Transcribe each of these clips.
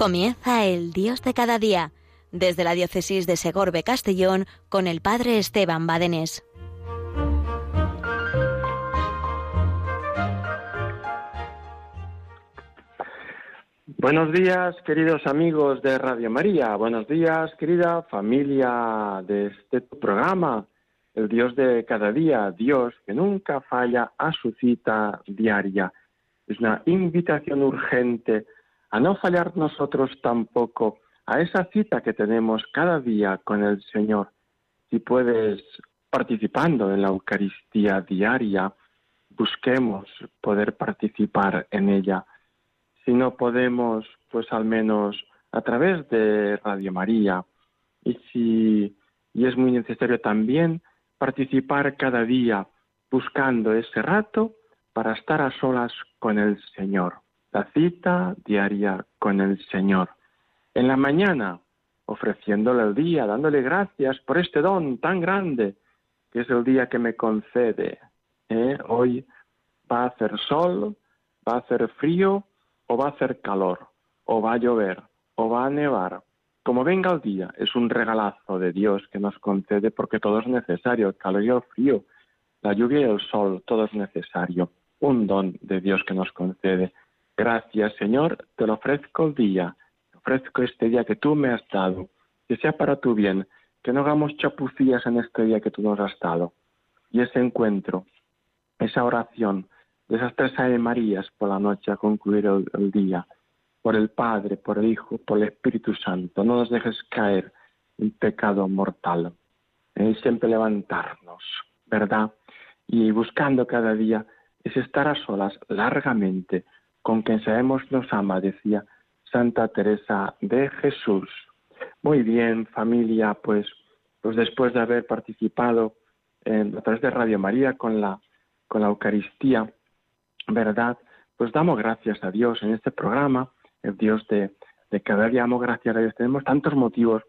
Comienza el Dios de cada día, desde la diócesis de Segorbe Castellón con el Padre Esteban Badenés. Buenos días, queridos amigos de Radio María. Buenos días, querida familia de este programa, el Dios de cada día, Dios que nunca falla a su cita diaria. Es una invitación urgente a no fallar nosotros tampoco a esa cita que tenemos cada día con el Señor. Si puedes, participando en la Eucaristía diaria, busquemos poder participar en ella. Si no podemos, pues al menos a través de Radio María. Y si y es muy necesario también participar cada día buscando ese rato para estar a solas con el Señor la cita diaria con el Señor. En la mañana, ofreciéndole el día, dándole gracias por este don tan grande que es el día que me concede. ¿eh? Hoy va a hacer sol, va a hacer frío o va a hacer calor, o va a llover, o va a nevar. Como venga el día, es un regalazo de Dios que nos concede porque todo es necesario, el calor y el frío, la lluvia y el sol, todo es necesario. Un don de Dios que nos concede. Gracias, Señor, te lo ofrezco el día, ofrezco este día que tú me has dado, que sea para tu bien, que no hagamos chapucillas en este día que tú nos has dado. Y ese encuentro, esa oración de esas tres Ave Marías por la noche a concluir el, día, por el Padre, por el Hijo, por el Espíritu Santo, no nos dejes caer en pecado mortal. Y siempre levantarnos, ¿verdad? Y buscando cada día es estar a solas largamente con quien sabemos nos ama, decía Santa Teresa de Jesús. Muy bien, familia, pues, pues después de haber participado en, a través de Radio María con la, con la Eucaristía, ¿verdad? Pues damos gracias a Dios en este programa, el Dios de, de cada día damos gracias a Dios. Tenemos tantos motivos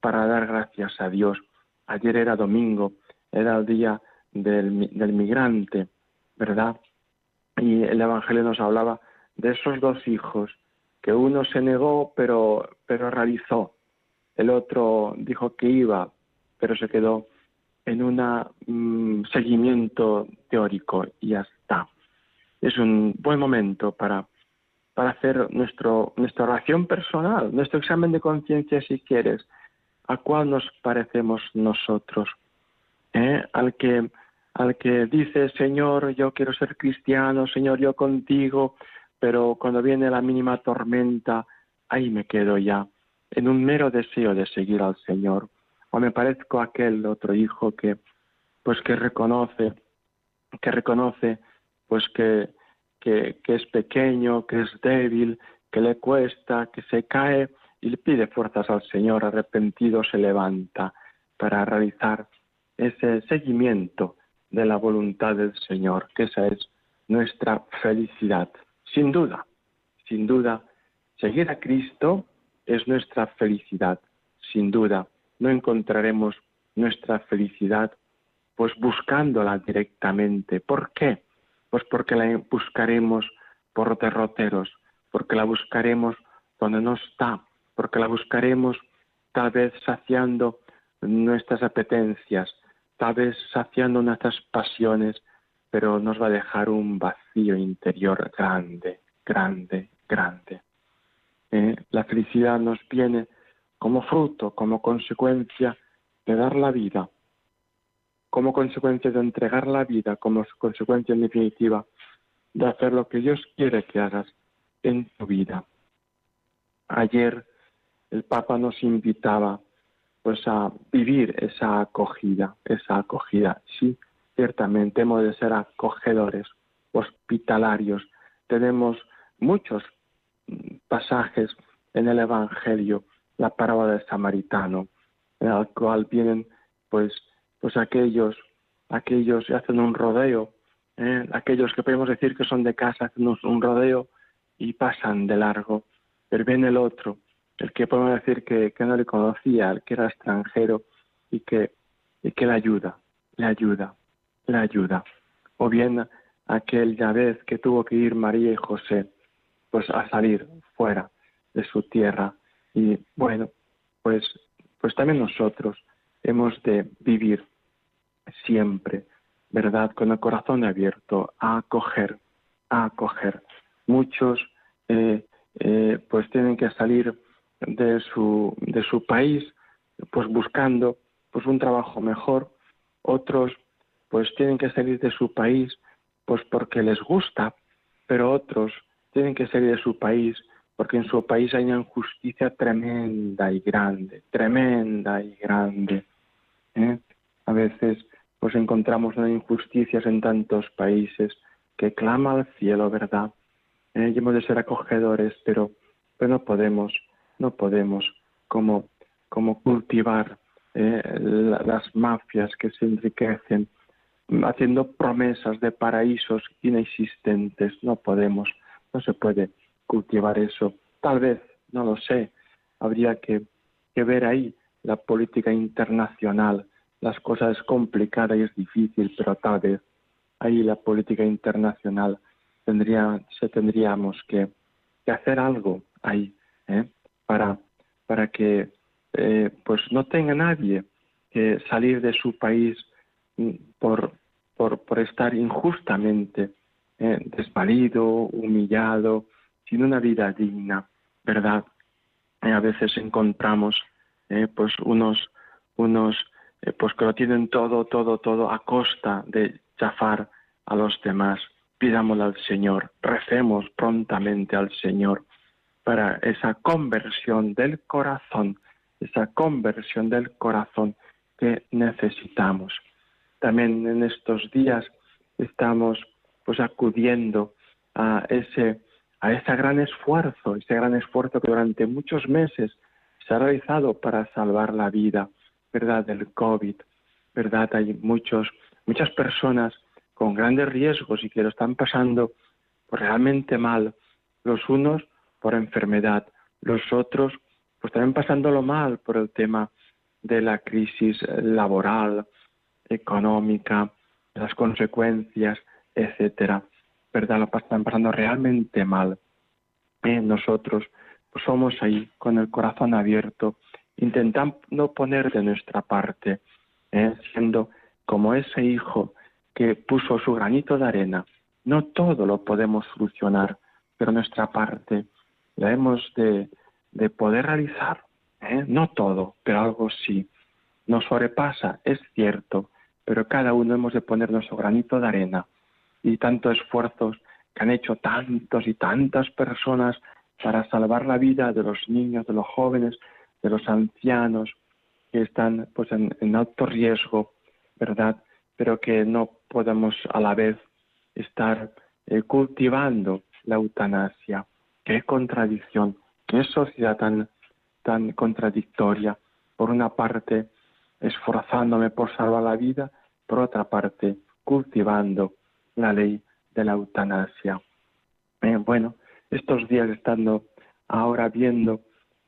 para dar gracias a Dios. Ayer era domingo, era el día del, del migrante, ¿verdad? Y el Evangelio nos hablaba de esos dos hijos, que uno se negó pero, pero realizó, el otro dijo que iba, pero se quedó en un mm, seguimiento teórico y ya está. Es un buen momento para, para hacer nuestro, nuestra oración personal, nuestro examen de conciencia si quieres, a cuál nos parecemos nosotros, ¿Eh? al que al que dice Señor yo quiero ser cristiano, Señor yo contigo, pero cuando viene la mínima tormenta, ahí me quedo ya, en un mero deseo de seguir al Señor. O me parezco a aquel otro hijo que, pues que reconoce, que reconoce, pues que, que, que es pequeño, que es débil, que le cuesta, que se cae y le pide fuerzas al Señor, arrepentido se levanta para realizar ese seguimiento de la voluntad del Señor, que esa es nuestra felicidad. Sin duda, sin duda, seguir a Cristo es nuestra felicidad. Sin duda, no encontraremos nuestra felicidad pues buscándola directamente. ¿Por qué? Pues porque la buscaremos por derroteros, porque la buscaremos donde no está, porque la buscaremos tal vez saciando nuestras apetencias, tal vez saciando nuestras pasiones, pero nos va a dejar un vacío interior grande, grande, grande. Eh, la felicidad nos viene como fruto, como consecuencia de dar la vida, como consecuencia de entregar la vida, como consecuencia en definitiva de hacer lo que Dios quiere que hagas en tu vida. Ayer el Papa nos invitaba pues a vivir esa acogida, esa acogida, sí, Ciertamente hemos de ser acogedores, hospitalarios. Tenemos muchos pasajes en el Evangelio, la parábola del samaritano, en el cual vienen pues, pues aquellos, aquellos que hacen un rodeo, ¿eh? aquellos que podemos decir que son de casa, hacen un rodeo y pasan de largo. Pero viene el otro, el que podemos decir que, que no le conocía, el que era extranjero y que, y que le ayuda, le ayuda la ayuda. O bien aquel vez que tuvo que ir María y José, pues a salir fuera, de su tierra. Y bueno, pues, pues también nosotros hemos de vivir siempre, ¿verdad? Con el corazón abierto a acoger, a acoger. Muchos eh, eh, pues tienen que salir de su, de su país pues buscando pues un trabajo mejor, otros pues tienen que salir de su país pues porque les gusta, pero otros tienen que salir de su país porque en su país hay una injusticia tremenda y grande, tremenda y grande. ¿eh? A veces pues encontramos injusticias en tantos países que clama al cielo, ¿verdad? ¿Eh? Y hemos de ser acogedores, pero, pero no podemos, no podemos como, como cultivar eh, las mafias que se enriquecen haciendo promesas de paraísos inexistentes. No podemos, no se puede cultivar eso. Tal vez, no lo sé, habría que, ver ahí la política internacional. Las cosas es complicada y es difícil, pero tal vez ahí la política internacional tendría, se tendríamos que, hacer algo ahí ¿eh? para, para que eh, pues no tenga nadie que salir de su país mm, por, por, estar injustamente eh, desvalido, humillado, sin una vida digna, ¿verdad? Y a veces encontramos eh, pues unos, unos eh, pues que lo tienen todo, todo, todo a costa de chafar a los demás. Pidámosle al Señor, recemos prontamente al Señor para esa conversión del corazón, esa conversión del corazón que necesitamos. También en estos días estamos pues acudiendo a ese a ese gran esfuerzo, ese gran esfuerzo que durante muchos meses se ha realizado para salvar la vida, ¿verdad? Del COVID, ¿verdad? Hay muchos, muchas personas con grandes riesgos y que lo están pasando pues, realmente mal, los unos por enfermedad, los otros pues también pasándolo mal por el tema de la crisis laboral, económica, las consecuencias, etcétera. ¿verdad? Lo están pasando realmente mal. Eh, nosotros pues somos ahí con el corazón abierto, intentando poner de nuestra parte, eh, siendo como ese hijo que puso su granito de arena. No todo lo podemos solucionar, pero nuestra parte la hemos de, de poder realizar. ¿eh? No todo, pero algo sí. Nos sobrepasa, es cierto, pero cada uno hemos de poner nuestro granito de arena y tantos esfuerzos que han hecho tantos y tantas personas para salvar la vida de los niños, de los jóvenes, de los ancianos que están pues en, alto riesgo, ¿verdad? Pero que no podemos a la vez estar eh, cultivando la eutanasia. Qué contradicción, qué sociedad tan, tan contradictoria. Por una parte, esforzándome por salvar la vida, por otra parte, cultivando la ley de la eutanasia. Eh, bueno, estos días estando ahora viendo,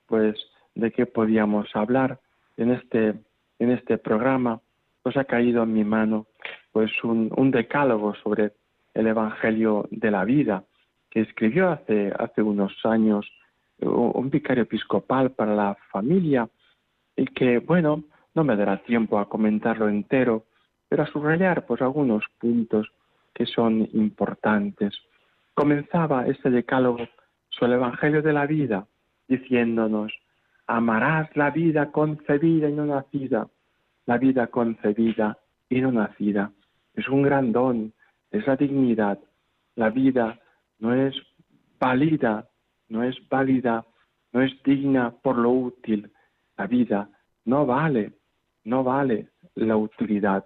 pues, de qué podíamos hablar en este, en este programa, pues ha caído en mi mano, pues, un, un decálogo sobre el Evangelio de la vida que escribió hace, hace unos años un vicario episcopal para la familia y que, bueno, no me dará tiempo a comentarlo entero, pero a subrayar pues algunos puntos que son importantes. Comenzaba este decálogo sobre el Evangelio de la vida diciéndonos, amarás la vida concebida y no nacida, la vida concebida y no nacida. Es un gran don, es la dignidad. La vida no es válida, no es válida, no es digna por lo útil. La vida no vale, no vale la utilidad.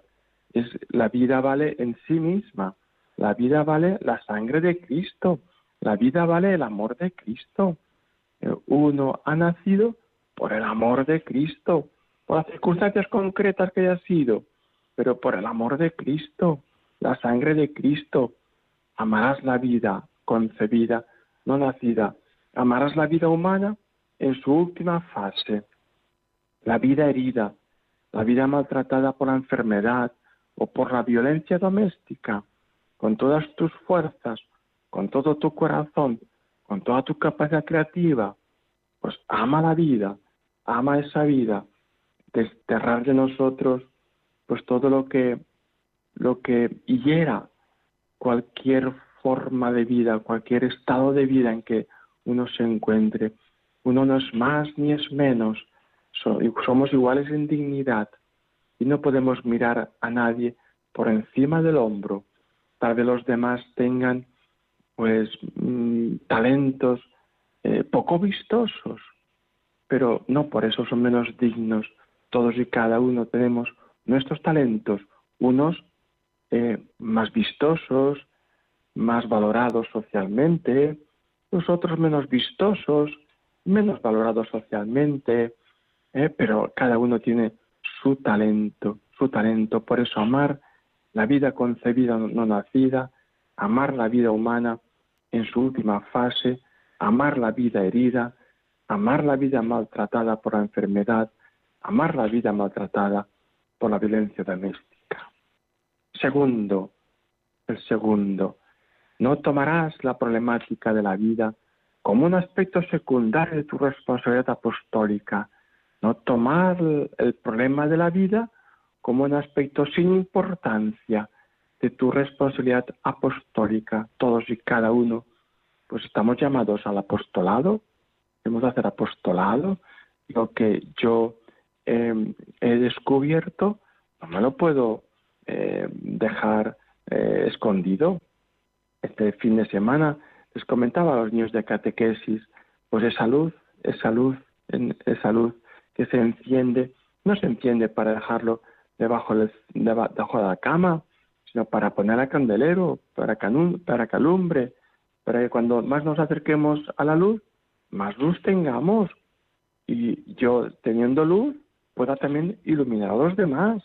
Es, la vida vale en sí misma. La vida vale la sangre de Cristo. La vida vale el amor de Cristo. Eh, uno ha nacido por el amor de Cristo, por las circunstancias concretas que haya sido, pero por el amor de Cristo, la sangre de Cristo. Amarás la vida concebida, no nacida. Amarás la vida humana en su última fase. La vida herida, la vida maltratada por la enfermedad o por la violencia doméstica con todas tus fuerzas, con todo tu corazón, con toda tu capacidad creativa, pues ama la vida, ama esa vida, desterrar de nosotros pues todo lo que lo que hiera cualquier forma de vida, cualquier estado de vida en que uno se encuentre. Uno no es más ni es menos, somos iguales en dignidad y no podemos mirar a nadie por encima del hombro. Tal vez los demás tengan pues mm, talentos eh, poco vistosos, pero no por eso son menos dignos. Todos y cada uno tenemos nuestros talentos, unos eh, más vistosos, más valorados socialmente, los otros menos vistosos, menos valorados socialmente, eh, pero cada uno tiene su talento, su talento. Por eso amar la vida concebida, no nacida, amar la vida humana en su última fase, amar la vida herida, amar la vida maltratada por la enfermedad, amar la vida maltratada por la violencia doméstica. Segundo, el segundo, no tomarás la problemática de la vida como un aspecto secundario de tu responsabilidad apostólica, no tomar el problema de la vida como un aspecto sin importancia de tu responsabilidad apostólica. Todos y cada uno, pues estamos llamados al apostolado, hemos de hacer apostolado, lo que yo em, he descubierto, no me lo puedo eh, dejar eh, escondido. Este fin de semana les comentaba a los niños de catequesis, pues esa luz, esa luz, esa luz que se enciende, no se enciende para dejarlo debajo, de, la cama, sino para poner a candelero, para, para calumbre, para que cuando más nos acerquemos a la luz, más luz tengamos. Y yo, teniendo luz, pueda también iluminar a los demás.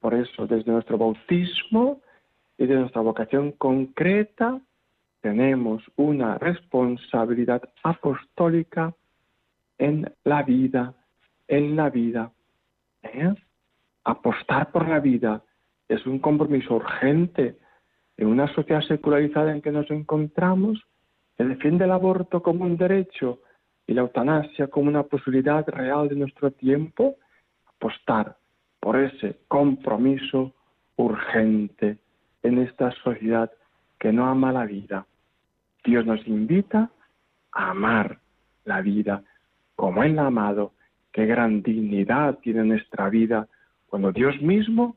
Por eso, desde nuestro bautismo y de nuestra vocación concreta, tenemos una responsabilidad apostólica en la vida, en la vida. ¿eh? Apostar por la vida es un compromiso urgente en una sociedad secularizada en que nos encontramos, que defiende el aborto como un derecho y la eutanasia como una posibilidad real de nuestro tiempo, apostar por ese compromiso urgente en esta sociedad que no ama la vida. Dios nos invita a amar la vida como Él ha amado. Qué gran dignidad tiene nuestra vida cuando Dios mismo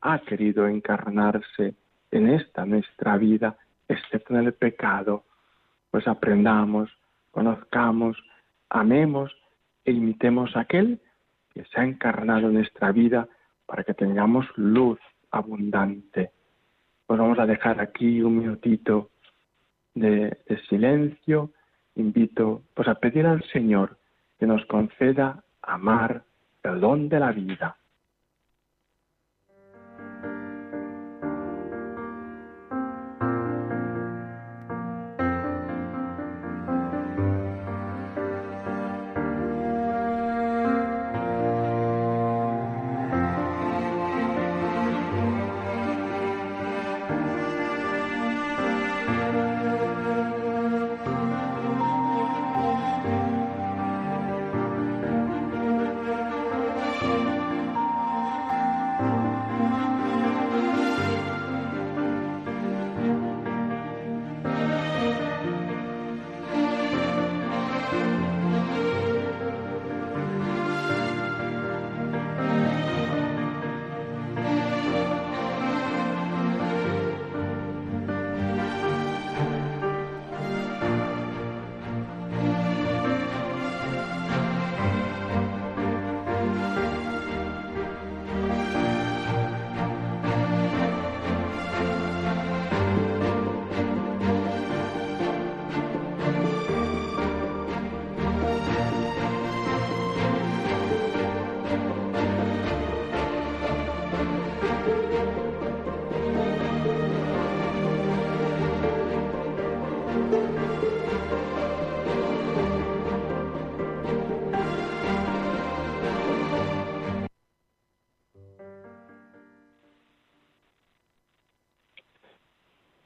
ha querido encarnarse en esta nuestra vida, excepto en el pecado. Pues aprendamos, conozcamos, amemos e imitemos a aquel que se ha encarnado en nuestra vida para que tengamos luz abundante. Pues vamos a dejar aquí un minutito de, silencio. Invito pues a pedir al Señor que nos conceda amar el don de la vida.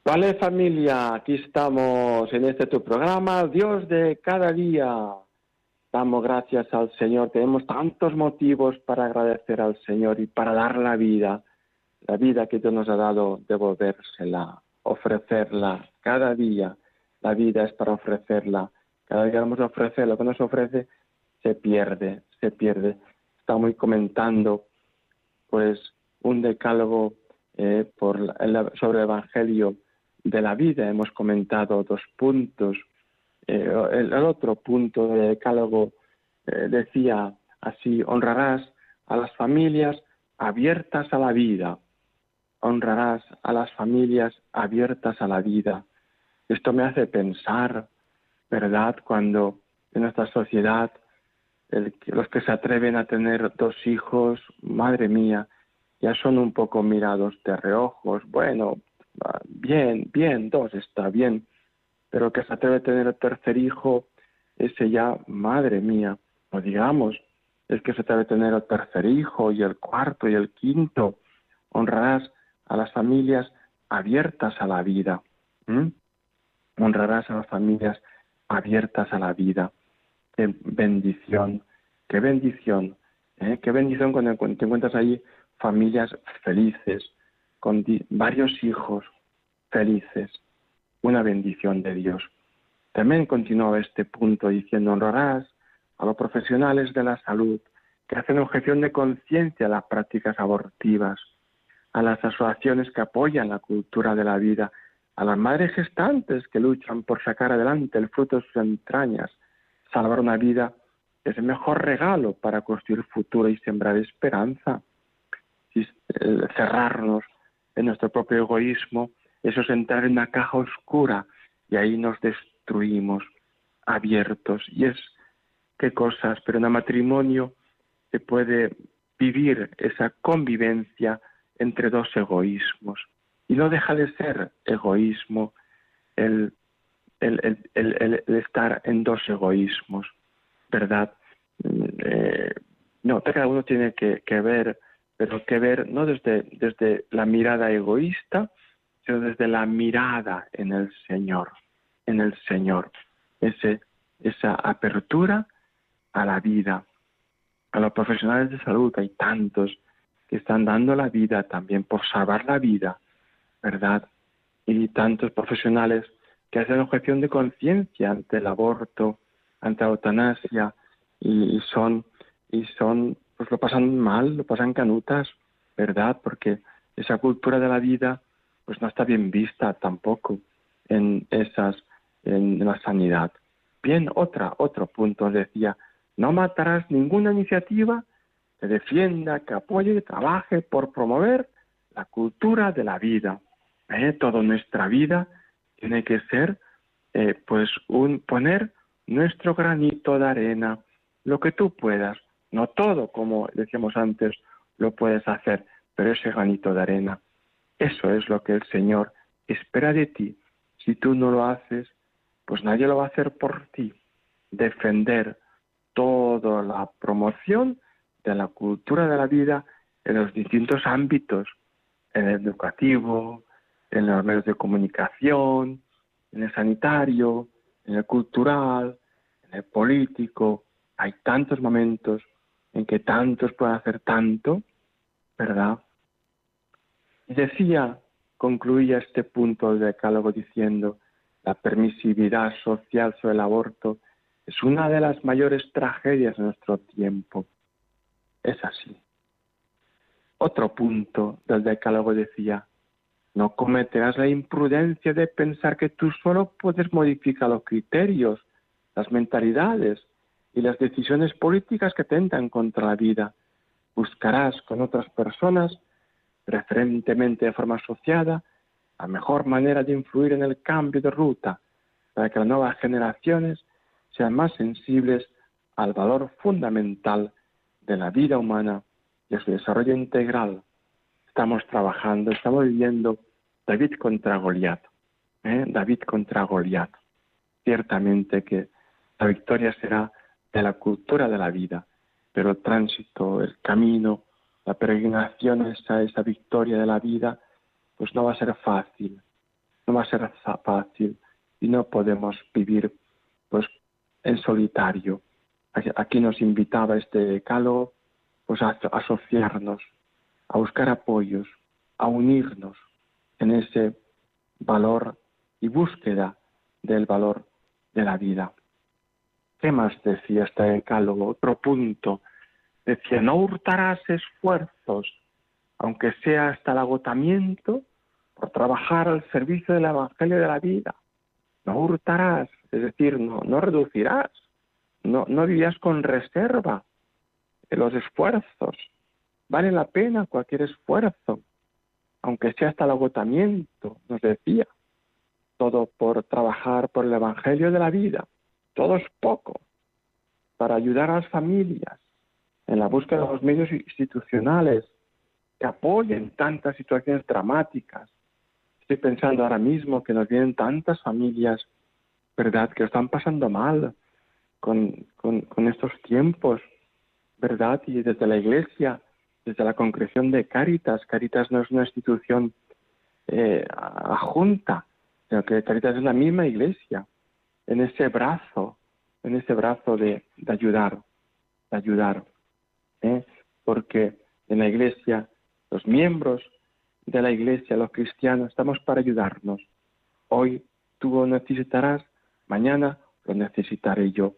Vale familia, aquí estamos en este tu programa, Dios de cada día. damos gracias al Señor. Tenemos tantos motivos para agradecer al Señor y para dar la vida, la vida que Dios nos ha dado, devolvérsela, ofrecerla cada día. La vida es para ofrecerla. Cada día vamos a ofrecer lo que nos ofrece, se pierde, se pierde. Estamos comentando, pues, un decálogo eh, por sobre el Evangelio de la vida. Hemos comentado dos puntos eh, el, otro punto del decálogo eh, decía así, honrarás a las familias abiertas a la vida, honrarás a las familias abiertas a la vida. Esto me hace pensar, ¿verdad?, cuando en nuestra sociedad los que se atreven a tener dos hijos, madre mía, ya son un poco mirados de reojos. Bueno, bien, bien, dos está bien, pero que se atreve a tener el tercer hijo, ese ya, madre mía, no digamos, es que se atreve a tener el tercer hijo y el cuarto y el quinto. Honrarás a las familias abiertas a la vida. Honrarás a las familias abiertas a la vida. Qué bendición, qué bendición, ¿eh? qué bendición cuando te encuentras ahí familias felices, con varios hijos felices una bendición de Dios. También continuó este punto diciendo, honrarás a los profesionales de la salud que hacen objeción de conciencia a las prácticas abortivas, a las asociaciones que apoyan la cultura de la vida, a las madres gestantes que luchan por sacar adelante el fruto de sus entrañas. Salvar una vida es el mejor regalo para construir futuro y sembrar esperanza. Cerrarnos en nuestro propio egoísmo eso es entrar en una caja oscura y ahí nos destruimos abiertos. Y es qué cosas, pero en el matrimonio se puede vivir esa convivencia entre dos egoísmos. Y no deja de ser egoísmo el, el, el, estar en dos egoísmos, ¿verdad? Eh, no, cada uno tiene que, ver, pero que ver no desde, desde la mirada egoísta, sino desde la mirada en el Señor, en el Señor, ese, esa apertura a la vida. A los profesionales de salud hay tantos que están dando la vida también por salvar la vida, ¿verdad? Y tantos profesionales que hacen objeción de conciencia ante el aborto, ante la eutanasia, y, son, y son, pues lo pasan mal, lo pasan canutas, ¿verdad? Porque esa cultura de la vida pues no está bien vista tampoco en esas en la sanidad. Bien, otra otro punto decía, no matarás ninguna iniciativa que defienda, que apoye, que trabaje por promover la cultura de la vida. ¿Eh? Toda nuestra vida tiene que ser, eh, pues, un poner nuestro granito de arena, lo que tú puedas. No todo, como decíamos antes, lo puedes hacer, pero ese granito de arena. Eso es lo que el Señor espera de ti. Si tú no lo haces, pues nadie lo va a hacer por ti. Defender toda la promoción de la cultura de la vida en los distintos ámbitos, en el educativo, en los medios de comunicación, en el sanitario, en el cultural, en el político. Hay tantos momentos en que tantos pueden hacer tanto, ¿verdad? Y decía, concluía este punto del decálogo diciendo, la permisividad social sobre el aborto es una de las mayores tragedias de nuestro tiempo. Es así. Otro punto del decálogo decía, no cometerás la imprudencia de pensar que tú solo puedes modificar los criterios, las mentalidades y las decisiones políticas que tentan contra la vida. Buscarás con otras personas preferentemente de forma asociada, la mejor manera de influir en el cambio de ruta para que las nuevas generaciones sean más sensibles al valor fundamental de la vida humana y a su desarrollo integral. Estamos trabajando, estamos viviendo David contra Goliat. ¿eh? David contra Goliat. Ciertamente que la victoria será de la cultura de la vida, pero el tránsito, el camino, la peregrinación, esa, esa victoria de la vida, pues no va a ser fácil, no va a ser fácil y no podemos vivir pues en solitario. Aquí nos invitaba este calo pues a asociarnos, a buscar apoyos, a unirnos en ese valor y búsqueda del valor de la vida. ¿Qué más decía este decálogo? Otro punto. Decía, no hurtarás esfuerzos, aunque sea hasta el agotamiento, por trabajar al servicio del Evangelio de la vida. No hurtarás, es decir, no, no reducirás, no, no vivirás con reserva los esfuerzos. Vale la pena cualquier esfuerzo, aunque sea hasta el agotamiento, nos decía. Todo por trabajar por el Evangelio de la vida. Todo es poco para ayudar a las familias en la búsqueda de los medios institucionales que apoyen tantas situaciones dramáticas. Estoy pensando ahora mismo que nos vienen tantas familias, ¿verdad?, que están pasando mal con, estos tiempos, ¿verdad? Y desde la Iglesia, desde la concreción de Cáritas, Cáritas no es una institución eh, adjunta, sino que Cáritas es la misma Iglesia, en ese brazo, en ese brazo de, ayudar, de ayudar, ¿eh? porque en la Iglesia los miembros de la Iglesia, los cristianos, estamos para ayudarnos. Hoy tú lo necesitarás, mañana lo necesitaré yo.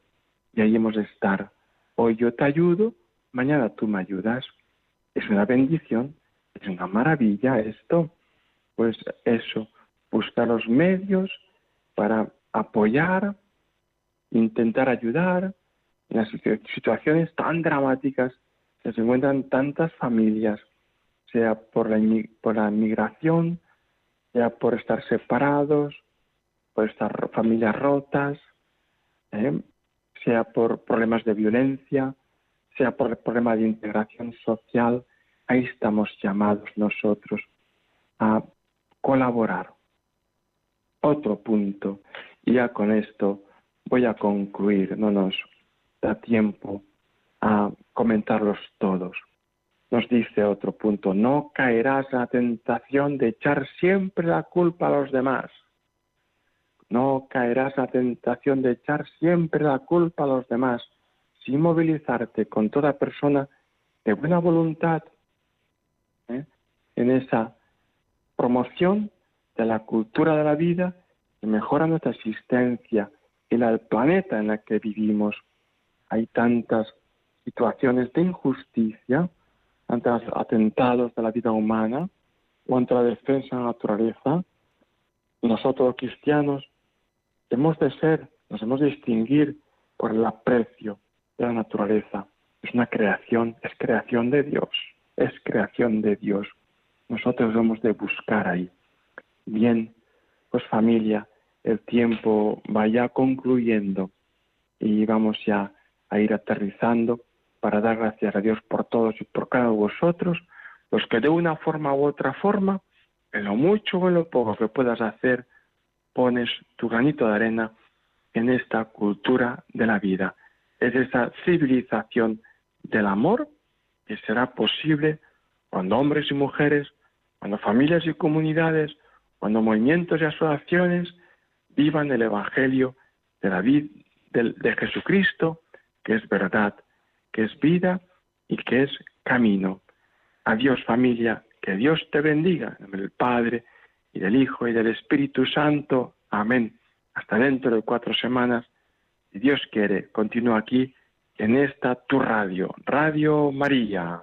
Y ahí hemos de estar. Hoy yo te ayudo, mañana tú me ayudas. Es una bendición, es una maravilla esto. Pues eso, buscar los medios para apoyar, intentar ayudar en las situaciones tan dramáticas que se encuentran tantas familias sea por la, por la migración, sea por estar separados, por estar familias rotas, ¿eh? sea por problemas de violencia, sea por problemas de integración social, ahí estamos llamados nosotros a colaborar. Otro punto, y ya con esto voy a concluir, no nos da tiempo a comentarlos todos nos dice otro punto, no caerás en la tentación de echar siempre la culpa a los demás. No caerás en la tentación de echar siempre la culpa a los demás, sin movilizarte con toda persona de buena voluntad ¿eh? en esa promoción de la cultura de la vida mejora nuestra existencia la del planeta en el que vivimos. Hay tantas situaciones de injusticia ante los atentados de la vida humana o ante la defensa de la naturaleza, nosotros cristianos hemos de ser, nos hemos de distinguir por el aprecio de la naturaleza. Es una creación, es creación de Dios, es creación de Dios. Nosotros hemos de buscar ahí. Bien, pues familia, el tiempo vaya concluyendo y vamos ya a ir aterrizando para dar gracias a Dios por todos y por cada uno de vosotros, los que de una forma u otra forma, en lo mucho o en lo poco que puedas hacer, pones tu granito de arena en esta cultura de la vida. Es esa civilización del amor que será posible cuando hombres y mujeres, cuando familias y comunidades, cuando movimientos y asociaciones vivan el Evangelio de la vida de Jesucristo, que es verdad que es vida y que es camino. Adiós familia, que Dios te bendiga, en del Padre y del Hijo y del Espíritu Santo. Amén. Hasta dentro de cuatro semanas, si Dios quiere, continúa aquí en esta tu radio, Radio María.